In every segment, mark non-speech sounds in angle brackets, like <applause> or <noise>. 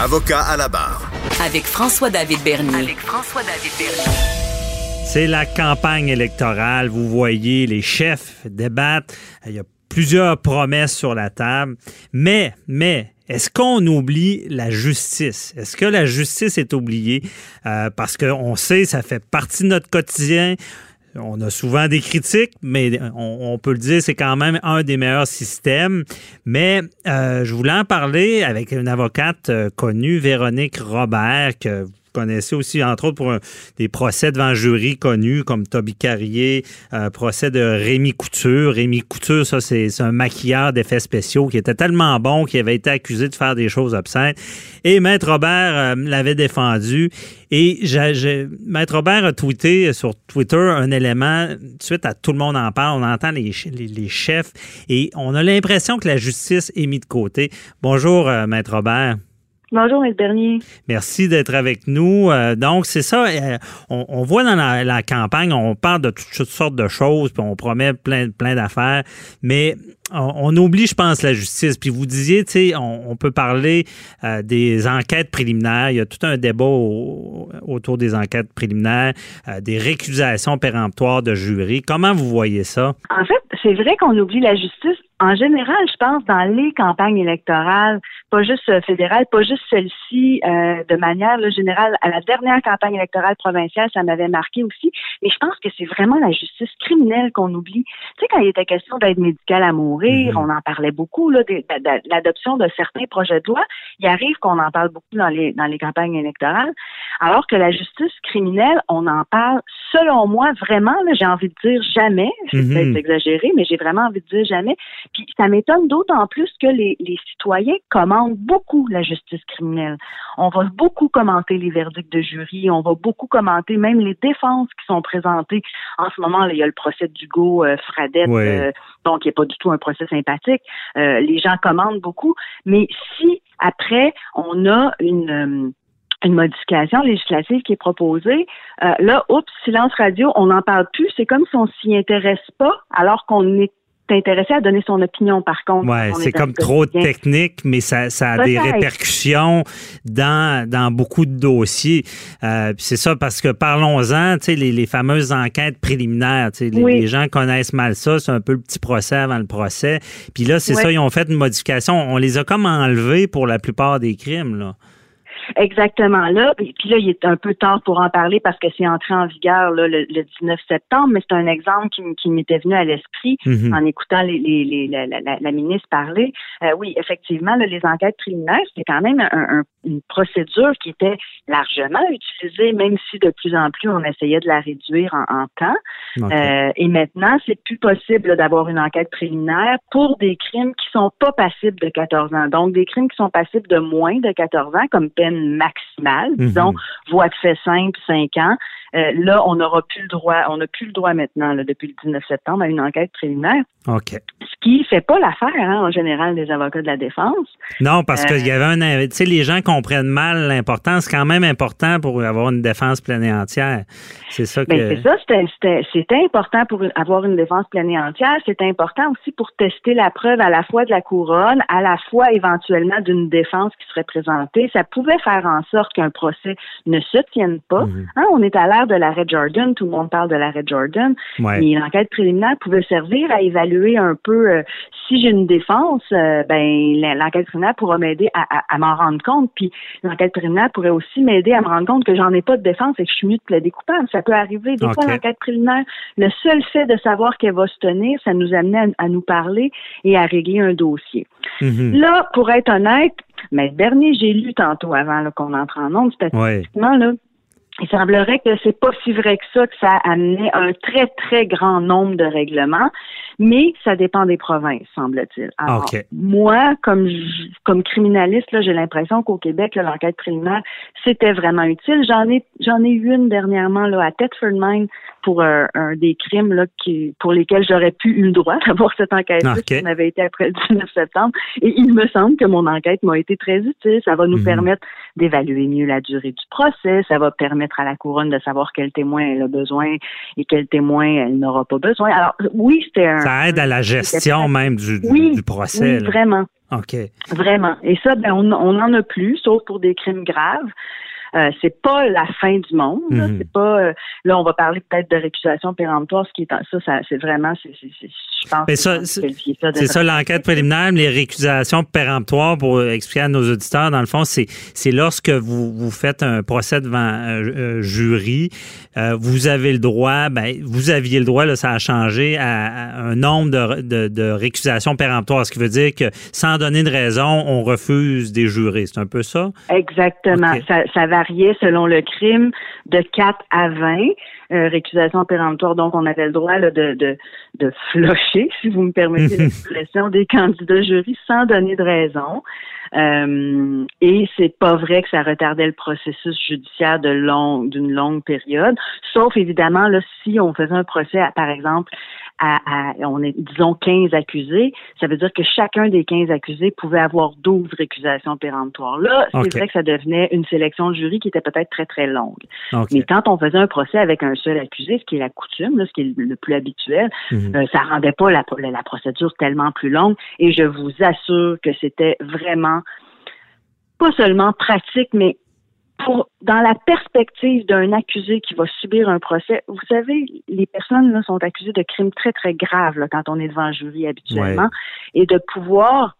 Avocat à la barre. Avec François-David Bernier. Avec François-David Bernier. C'est la campagne électorale. Vous voyez, les chefs débattent. Il y a plusieurs promesses sur la table. Mais, mais, est-ce qu'on oublie la justice? Est-ce que la justice est oubliée? Euh, parce qu'on sait, ça fait partie de notre quotidien. On a souvent des critiques, mais on, peut le dire, c'est quand même un des meilleurs systèmes. Mais euh, je voulais en parler avec une avocate euh, connue, Véronique Robert, que connaissez aussi, entre autres, pour des procès devant jury connus comme Toby Carrier, euh, procès de Rémi Couture. Rémi Couture, ça, c'est un maquilleur d'effets spéciaux qui était tellement bon qu'il avait été accusé de faire des choses obscènes. Et Maître Robert euh, l'avait défendu. Et Maître Robert a tweeté sur Twitter un élément, suite à tout le monde en parle, on entend les, chefs et on a l'impression que la justice est mise de côté. Bonjour, euh, Maître Robert. Bonjour, M. Bernier. Merci d'être avec nous. Euh, donc, c'est ça, euh, on, voit dans la, campagne, on parle de toutes sortes de choses, puis on promet plein, plein d'affaires, mais on, oublie, je pense, la justice. Puis vous disiez, tu sais, on, peut parler euh, des enquêtes préliminaires. Il y a tout un débat autour des enquêtes préliminaires, des récusations péremptoires de jury. Comment vous voyez ça? En fait, c'est vrai qu'on oublie la justice en général, je pense, dans les campagnes électorales, pas juste euh, fédérales, pas juste celle-ci, euh, de manière générale, à la dernière campagne électorale provinciale, ça m'avait marqué aussi. Mais je pense que c'est vraiment la justice criminelle qu'on oublie. Tu sais, quand il était question d'aide médicale à mourir, mm-hmm. on en parlait beaucoup, là, de, l'adoption de certains projets de loi. Il arrive qu'on en parle beaucoup dans les, dans les campagnes électorales. Alors que la justice criminelle, on en parle, selon moi, vraiment, j'ai envie de dire jamais. Je vais mm-hmm. peut-être exagérer, mais j'ai vraiment envie de dire jamais puis ça m'étonne d'autant plus que les, citoyens commentent beaucoup la justice criminelle. On va beaucoup commenter les verdicts de jury, on va beaucoup commenter même les défenses qui sont présentées. En ce moment, là, il y a le procès d'Hugo euh, Fradette, euh, donc il n'est pas du tout un procès sympathique. Euh, les gens commentent beaucoup, mais si après on a une une modification législative qui est proposée. là, oups, silence radio, on n'en parle plus. C'est comme si on s'y intéresse pas, alors qu'on est intéressé à donner son opinion, par contre. Oui, c'est comme trop technique, mais ça, ça a des répercussions dans, dans beaucoup de dossiers. Euh, c'est ça, parce que parlons-en, les, les fameuses enquêtes préliminaires, les, les, gens connaissent mal ça, c'est un peu le petit procès avant le procès. Puis là, c'est ça, ils ont fait une modification. On les a comme enlevés pour la plupart des crimes, là. Exactement là. Puis là, il est un peu tard pour en parler parce que c'est entré en vigueur le, 19 septembre, mais c'est un exemple qui, m'était venu à l'esprit mhm. en écoutant les, les, la, ministre parler. Euh, oui, effectivement, les enquêtes préliminaires, c'est quand même une procédure qui était largement utilisée, même si de plus en plus on essayait de la réduire en, temps. Euh, et maintenant, c'est plus possible d'avoir une enquête préliminaire pour des crimes qui sont pas passibles de 14 ans. Donc, des crimes qui sont passibles de moins de 14 ans, comme peine maximale, mhm. disons, voie de fait simple, 5 ans. Euh, là, on n'aura plus le droit, on n'a plus le droit maintenant, depuis le 19 septembre, à une enquête préliminaire. OK. Ce qui fait pas l'affaire, hein, en général, des avocats de la défense. Non, parce qu'il y avait un. Tu sais, les gens comprennent mal l'importance. C'est quand même important pour avoir une défense pleine et entière. C'est ça ben, que. c'est ça. C'était important pour avoir une défense pleine et entière. C'est important aussi pour tester la preuve à la fois de la couronne, à la fois éventuellement d'une défense qui serait présentée. Ça pouvait faire en sorte qu'un procès ne se tienne pas. Mhm. Hein, on est à l'ère de l'arrêt Jordan. Tout le monde parle de l'arrêt Jordan. Mais l'enquête préliminaire pouvait servir à évaluer un peu euh, si j'ai une défense, euh, ben l'enquête préliminaire pourra m'aider à, m'en rendre compte. Puis l'enquête préliminaire pourrait aussi m'aider à me rendre compte que j'en ai pas de défense et que je suis mieux de plaider coupable. Ça peut arriver. Des fois, l'enquête préliminaire, le seul fait de savoir qu'elle va se tenir, ça nous amenait à, nous parler et à régler un dossier. Mm-hmm. Là, pour être honnête, mais Bernier, j'ai lu tantôt avant qu'on entre en nombre statistiquement, là, il semblerait que c'est pas si vrai que ça que ça a amené un très très grand nombre de règlements, mais ça dépend des provinces, semble-t-il. Alors, moi, comme comme criminaliste, là, j'ai l'impression qu'au Québec, l'enquête préliminaire, c'était vraiment utile. J'en ai j'en ai eu une dernièrement là à Thetford Mine pour un, des crimes là qui pour lesquels j'aurais pu eu le droit <laughs> d'avoir cette enquête là qui avait été après le 19 septembre. Et il me semble que mon enquête m'a été très utile. Ça va nous mhm. permettre d'évaluer mieux la durée du procès. Ça va permettre à la couronne de savoir quel témoin elle a besoin et quel témoin elle n'aura pas besoin. Alors oui, c'était un. Ça aide à la gestion même du, du, procès. Oui, vraiment. OK. Vraiment. Et ça, ben, on n'en a plus, sauf pour des crimes graves. Euh, c'est pas la fin du monde. Mhm. C'est pas euh, là on va parler peut-être de récusation péremptoire, ce qui est ça, ça c'est vraiment c'est, je pense. ça, c'est ça l'enquête préliminaire, les récusations péremptoires pour expliquer à nos auditeurs dans le fond, c'est c'est lorsque vous vous faites un procès devant un euh, jury, vous avez le droit, ben vous aviez le droit là, ça a changé à, un nombre de, de, de, récusations péremptoires, ce qui veut dire que sans donner de raison, on refuse des jurés. C'est un peu ça? Exactement. Ça, ça va variait selon le crime de 4 à 20 euh, récusations péremptoires. Donc, on avait le droit de, de, de flocher, si vous me permettez <laughs> l'expression, des candidats jury sans donner de raison. Euh, et c'est pas vrai que ça retardait le processus judiciaire de long, d'une longue période, sauf évidemment là si on faisait un procès, par exemple, à, on est, disons, 15 accusés, ça veut dire que chacun des 15 accusés pouvait avoir 12 récusations péremptoires. Là, c'est vrai que ça devenait une sélection de jury qui était peut-être très, très longue. Mais quand on faisait un procès avec un seul accusé, ce qui est la coutume, ce qui est le plus habituel, mhm. euh, ça rendait pas la, la procédure tellement plus longue. Et je vous assure que c'était vraiment pas seulement pratique, mais pour, dans la perspective d'un accusé qui va subir un procès, vous savez, les personnes là, sont accusées de crimes très, très graves là, quand on est devant un jury habituellement, et de pouvoir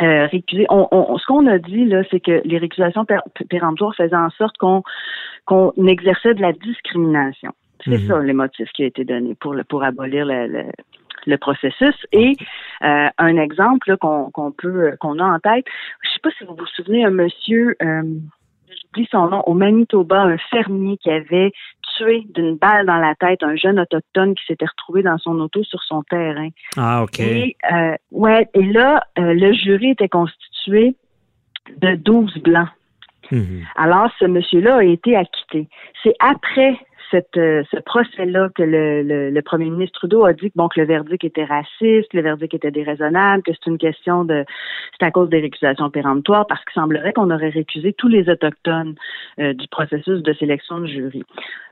euh, récuser. On, ce qu'on a dit, là, c'est que les récusations péremptoires faisaient en sorte qu'on qu'on exerçait de la discrimination. C'est mhm. ça les motifs qui a été donné pour, le, pour abolir le, le processus. Et euh, un exemple qu'on qu'on peut qu'on a en tête, je sais pas si vous vous souvenez, un monsieur, euh, j'oublie son nom, au Manitoba, un fermier qui avait tué d'une balle dans la tête un jeune autochtone qui s'était retrouvé dans son auto sur son terrain. Ah, OK. Et, euh, ouais, et là, euh, le jury était constitué de 12 blancs. Mhm. Alors, ce monsieur-là a été acquitté. C'est après cette, euh, ce procès-là que le, le, premier ministre Trudeau a dit que, bon, que le verdict était raciste, le verdict était déraisonnable, que c'est une question de... C'est à cause des récusations péremptoires, parce qu'il semblerait qu'on aurait récusé tous les Autochtones euh, du processus de sélection de jury.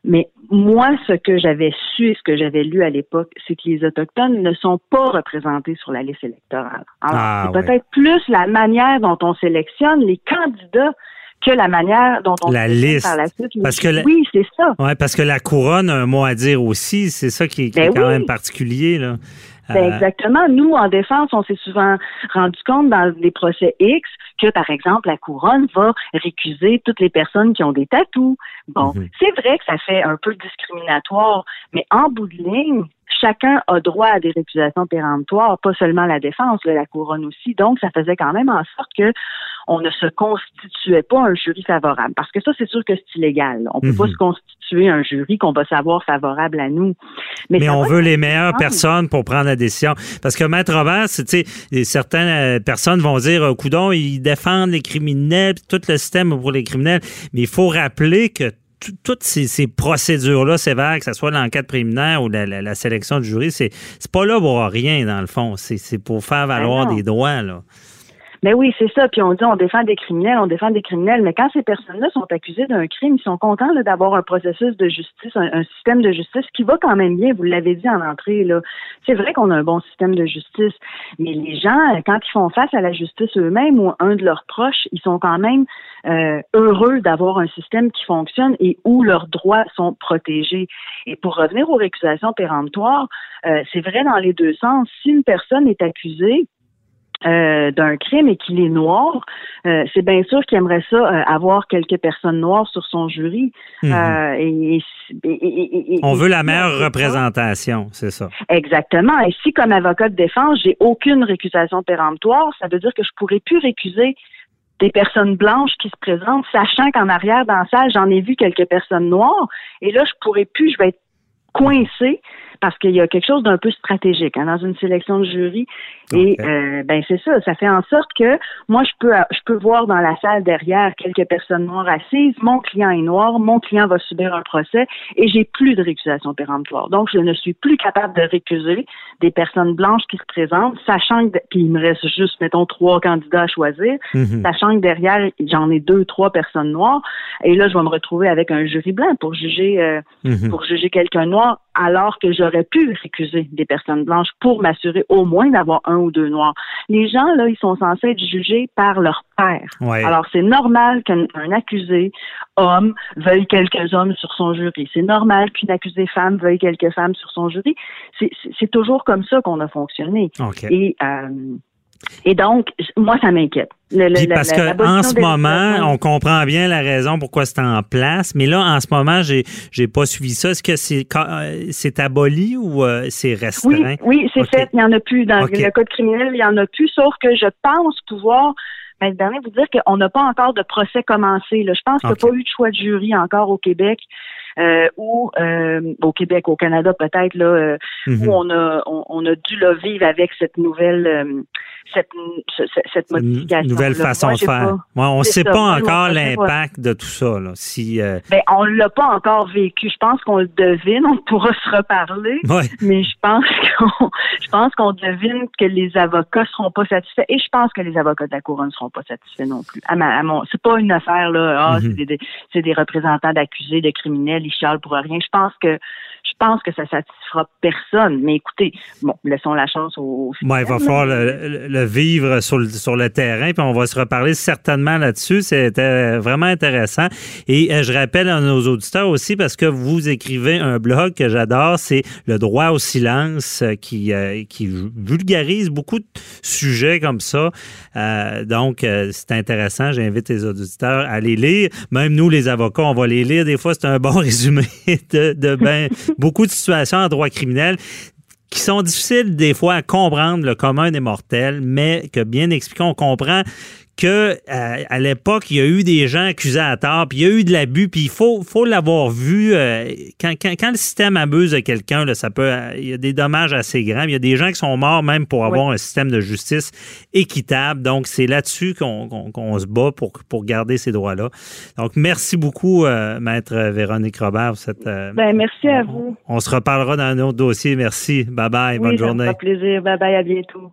Mais moi, ce que j'avais su et ce que j'avais lu à l'époque, c'est que les Autochtones ne sont pas représentés sur la liste électorale. Alors, ah, c'est peut-être plus la manière dont on sélectionne les candidats que la manière dont on la liste par la suite. Parce que oui, c'est ça. Ouais, parce que la couronne a un mot à dire aussi. C'est ça qui, est, ben quand même particulier là. Ben, euh, exactement. Nous, en défense, on s'est souvent rendu compte dans les procès X que, par exemple, la couronne va récuser toutes les personnes qui ont des tatous. Bon, mhm. c'est vrai que ça fait un peu discriminatoire, mais en bout de ligne, chacun a droit à des récusations péremptoires, pas seulement la défense, la couronne aussi. Donc, ça faisait quand même en sorte que on ne se constituait pas un jury favorable. Parce que ça, c'est sûr que c'est illégal. On ne peut pas mhm. se constituer un jury qu'on va savoir favorable à nous. Mais, on veut les meilleures personnes pour prendre la décision. Parce que Maître Robert, tu sais, certaines euh, personnes vont dire, euh, coudon, ils défendent les criminels, tout le système pour les criminels. Mais il faut rappeler que toutes ces, procédures-là sévères, que ce soit l'enquête préliminaire ou la, sélection du jury, c'est pas là pour rien, dans le fond. C'est pour faire ben valoir des droits. Là. Mais oui, c'est ça. Puis on dit on défend des criminels, on défend des criminels, mais quand ces personnes-là sont accusées d'un crime, ils sont contents d'avoir un processus de justice, un, système de justice qui va quand même bien. Vous l'avez dit en entrée là. C'est vrai qu'on a un bon système de justice, mais les gens, quand ils font face à la justice eux-mêmes ou un de leurs proches, ils sont quand même euh, heureux d'avoir un système qui fonctionne et où leurs droits sont protégés. Et pour revenir aux récusations péremptoires, euh, c'est vrai dans les deux sens. Si une personne est accusée euh, d'un crime et qu'il est noir, euh, c'est bien sûr qu'il aimerait ça euh, avoir quelques personnes noires sur son jury. On veut la meilleure représentation, c'est ça. Exactement. Et si, comme avocat de défense, j'ai aucune récusation péremptoire, ça veut dire que je pourrais plus récuser des personnes blanches qui se présentent, sachant qu'en arrière dans la salle, j'en ai vu quelques personnes noires. Et là, je pourrais plus, je vais être coincée parce qu'il y a quelque chose d'un peu stratégique hein, dans une sélection de jury. Et euh, ben c'est ça, ça fait en sorte que moi je peux je peux voir dans la salle derrière quelques personnes noires assises, mon client est noir, mon client va subir un procès et j'ai plus de récusation péremptoire. Donc je ne suis plus capable de récuser des personnes blanches qui se présentent, sachant que puis il me reste juste mettons trois candidats à choisir, mhm. sachant que derrière j'en ai deux trois personnes noires et là je vais me retrouver avec un jury blanc pour juger euh, mhm. pour juger quelqu'un noir alors que j'aurais pu récuser des personnes blanches pour m'assurer au moins d'avoir un ou deux noirs. Les gens, là, ils sont censés être jugés par leur père. Alors, c'est normal qu'un accusé homme veuille quelques hommes sur son jury. C'est normal qu'une accusée femme veuille quelques femmes sur son jury. C'est toujours comme ça qu'on a fonctionné. Et euh, et donc, moi, ça m'inquiète. parce qu'en ce moment, on comprend bien la raison pourquoi c'est en place, mais là, en ce moment, j'ai j'ai pas suivi ça. Est-ce que c'est euh, c'est aboli ou euh, c'est restreint? Oui, oui c'est fait. Il n'y en a plus. Dans le code criminel, il n'y en a plus, sauf que je pense pouvoir mais dernier, vous dire qu'on n'a pas encore de procès commencé. Là. Je pense qu'il n'y a pas eu de choix de jury encore au Québec. Euh, ou au Québec, au Canada peut-être là, mhm. où on a on, a dû le vivre avec cette nouvelle cette, cette modification. Nouvelle façon de faire. on ne sait pas encore l'impact de tout ça. Là. Si, euh... ben, on ne l'a pas encore vécu. Je pense qu'on le devine. On pourra se reparler. Mais je pense <laughs> qu'on je pense qu'on devine que les avocats ne seront pas satisfaits. Et je pense que les avocats de la couronne ne seront pas satisfaits non plus. À, ma, c'est pas une affaire là. Ah, c'est, mhm. des, c'est des représentants d'accusés, de criminels, chialent pour rien. Je pense que je pense que ça satisfera personne. Mais écoutez, bon, laissons la chance aux. il va falloir le, vivre sur le, sur le terrain, puis on va se reparler certainement là-dessus. C'était vraiment intéressant. Et euh, je rappelle à nos auditeurs aussi, parce que vous écrivez un blog que j'adore, c'est Le droit au silence, euh, qui, euh, qui vulgarise beaucoup de sujets comme ça. donc, c'est intéressant. J'invite les auditeurs à les lire. Même nous, les avocats, on va les lire. Des fois, c'est un bon <laughs> résumé <laughs> de, ben, beaucoup de situations en droit criminel qui sont difficiles des fois à comprendre. Le commun des mortels, mais que bien expliqué, on comprend que euh, à l'époque, il y a eu des gens accusés à tort, puis il y a eu de l'abus, puis il faut, faut l'avoir vu. Euh, quand, quand, quand, le système abuse de quelqu'un, ça peut, il y a des dommages assez grands. Il y a des gens qui sont morts même pour avoir un système de justice équitable. Donc, c'est là-dessus qu'on se bat pour, pour garder ces droits-là. Donc, merci beaucoup, euh, Maître Véronique Robert. Pour cette, ben, merci à vous. On, se reparlera dans un autre dossier. Merci. Bye bye. bonne journée. Ça plaisir. Bye bye. À bientôt.